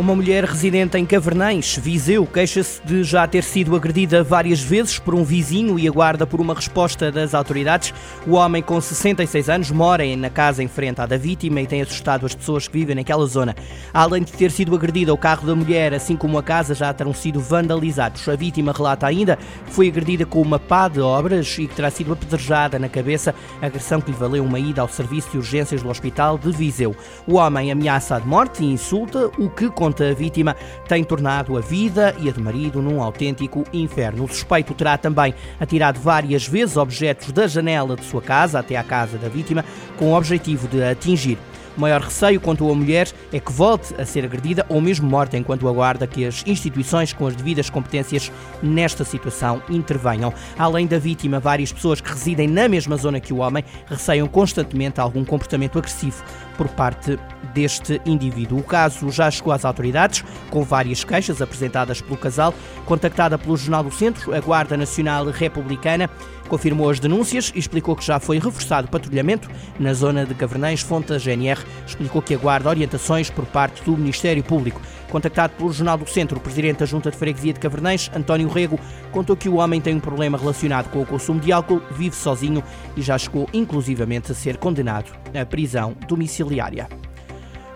Uma mulher residente em Cavernães, Viseu, queixa-se de já ter sido agredida várias vezes por um vizinho e aguarda por uma resposta das autoridades. O homem, com 66 anos, mora na casa em frente à da vítima e tem assustado as pessoas que vivem naquela zona. Além de ter sido agredida, o carro da mulher, assim como a casa, já terão sido vandalizados. A vítima relata ainda que foi agredida com uma pá de obras e que terá sido apedrejada na cabeça, agressão que lhe valeu uma ida ao serviço de urgências do hospital de Viseu. O homem ameaça de morte e insulta, o que conta a vítima, tem tornado a vida e a do marido num autêntico inferno. O suspeito terá também atirado várias vezes objetos da janela de sua casa até à casa da vítima, com o objetivo de atingir. O maior receio, contou a mulher, é que volte a ser agredida ou mesmo morta enquanto aguarda que as instituições com as devidas competências nesta situação intervenham. Além da vítima, várias pessoas que residem na mesma zona que o homem receiam constantemente algum comportamento agressivo por parte deste indivíduo. O caso já chegou às autoridades, com várias queixas apresentadas pelo casal. Contactada pelo Jornal do Centro, a Guarda Nacional Republicana confirmou as denúncias e explicou que já foi reforçado o patrulhamento na zona de Cavernães. Fonte da GNR explicou que aguarda orientações por parte do Ministério Público. Contactado pelo Jornal do Centro, o presidente da Junta de Freguesia de Cavernães, António Rego, contou que o homem tem um problema relacionado com o consumo de álcool, vive sozinho e já chegou inclusivamente a ser condenado à prisão domiciliária.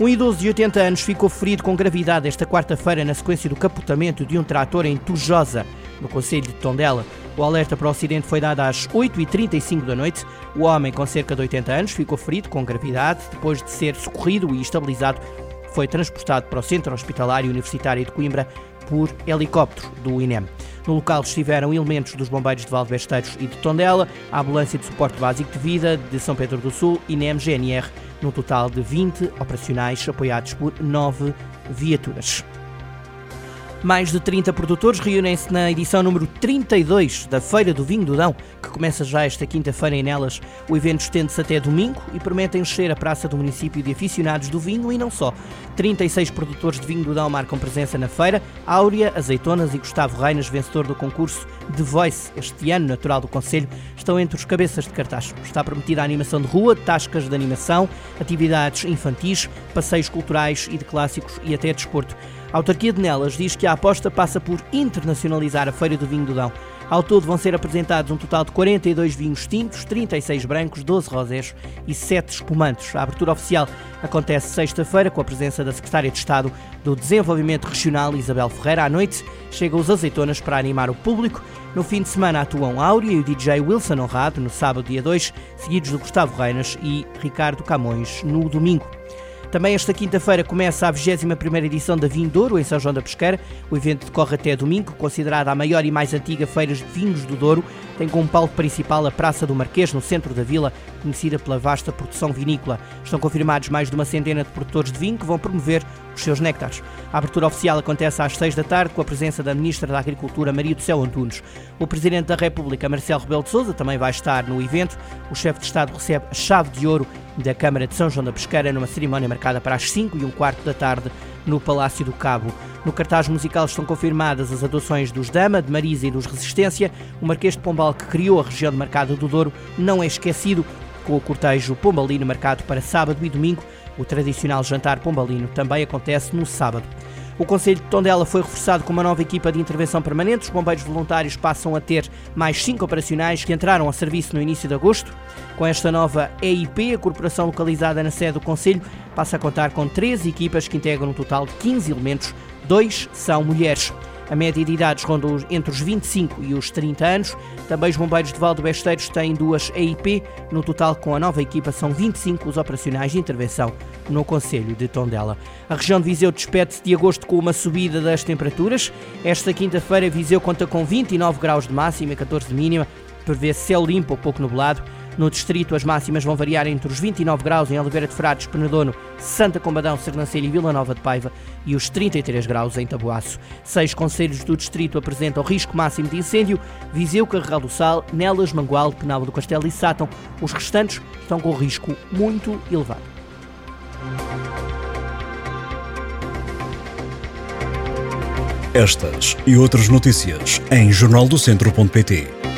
Um idoso de 80 anos ficou ferido com gravidade esta quarta-feira na sequência do capotamento de um trator em Tujosa, no Conselho de Tondela. O alerta para o acidente foi dado às 8h35 da noite. O homem, com cerca de 80 anos, ficou ferido com gravidade depois de ser socorrido e estabilizado. Foi transportado para o Centro Hospitalário Universitário de Coimbra por helicóptero do INEM. No local estiveram elementos dos bombeiros de Valdebesteiros e de Tondela, a ambulância de suporte básico de vida de São Pedro do Sul, INEM GNR, num total de 20 operacionais apoiados por 9 viaturas. Mais de 30 produtores reúnem-se na edição número 32 da Feira do Vinho do Dão, que começa já esta quinta-feira em Nelas. O evento estende-se até domingo e promete encher a praça do município de aficionados do vinho e não só. 36 produtores de vinho do Dão marcam presença na feira. Áurea, Azeitonas e Gustavo Reinas, vencedor do concurso The Voice este ano, natural do Conselho, estão entre os cabeças de cartaz. Está prometida a animação de rua, tascas de animação, atividades infantis, passeios culturais e de clássicos e até desporto. A autarquia de Nelas diz que a aposta passa por internacionalizar a Feira do Vinho do Dão. Ao todo vão ser apresentados um total de 42 vinhos tintos, 36 brancos, 12 rosés e 7 espumantes. A abertura oficial acontece sexta-feira com a presença da Secretária de Estado do Desenvolvimento Regional, Isabel Ferreira. À noite chegam os azeitonas para animar o público. No fim de semana atuam Áurea e o DJ Wilson Honrado, no sábado, dia 2, seguidos do Gustavo Reinas e Ricardo Camões no domingo. Também esta quinta-feira começa a 21ª edição da Vindouro, em São João da Pesqueira. O evento decorre até domingo, considerada a maior e mais antiga feira de vinhos do Douro. Tem como palco principal a Praça do Marquês, no centro da vila, conhecida pela vasta produção vinícola. Estão confirmados mais de uma centena de produtores de vinho que vão promover os seus néctares. A abertura oficial acontece às 6 da tarde com a presença da Ministra da Agricultura, Maria do Céu Antunes. O Presidente da República, Marcelo Rebelo de Sousa, também vai estar no evento. O chefe de Estado recebe a chave de ouro da Câmara de São João da Pesqueira numa cerimónia marcada para as 5 e um quarto da tarde no Palácio do Cabo. No cartaz musical estão confirmadas as adoções dos Dama, de Marisa e dos Resistência. O Marquês de Pombal, que criou a região de Mercado do Douro, não é esquecido, com o cortejo pombalino marcado para sábado e domingo. O tradicional jantar pombalino também acontece no sábado. O Conselho de Tondela foi reforçado com uma nova equipa de intervenção permanente. Os bombeiros voluntários passam a ter mais cinco operacionais que entraram a serviço no início de agosto. Com esta nova EIP, a corporação localizada na sede do Conselho passa a contar com três equipas que integram um total de 15 elementos. Dois são mulheres. A média de idades ronda entre os 25 e os 30 anos. Também os bombeiros de Valdo Besteiros têm duas EIP. No total, com a nova equipa, são 25 os operacionais de intervenção no Conselho de Tondela. A região de Viseu despede-se de agosto com uma subida das temperaturas. Esta quinta-feira, Viseu conta com 29 graus de máxima e 14 de mínima. Prevê céu limpo ou pouco nublado. No distrito, as máximas vão variar entre os 29 graus em Oliveira de Frades, Penedono, Santa Combadão, Sernancelho e Vila Nova de Paiva e os 33 graus em Taboaço. Seis conselhos do distrito apresentam risco máximo de incêndio: Viseu, Carregal do Sal, Nelas, Mangual, Penal do Castelo e Sátão. Os restantes estão com risco muito elevado. Estas e outras notícias em jornaldocentro.pt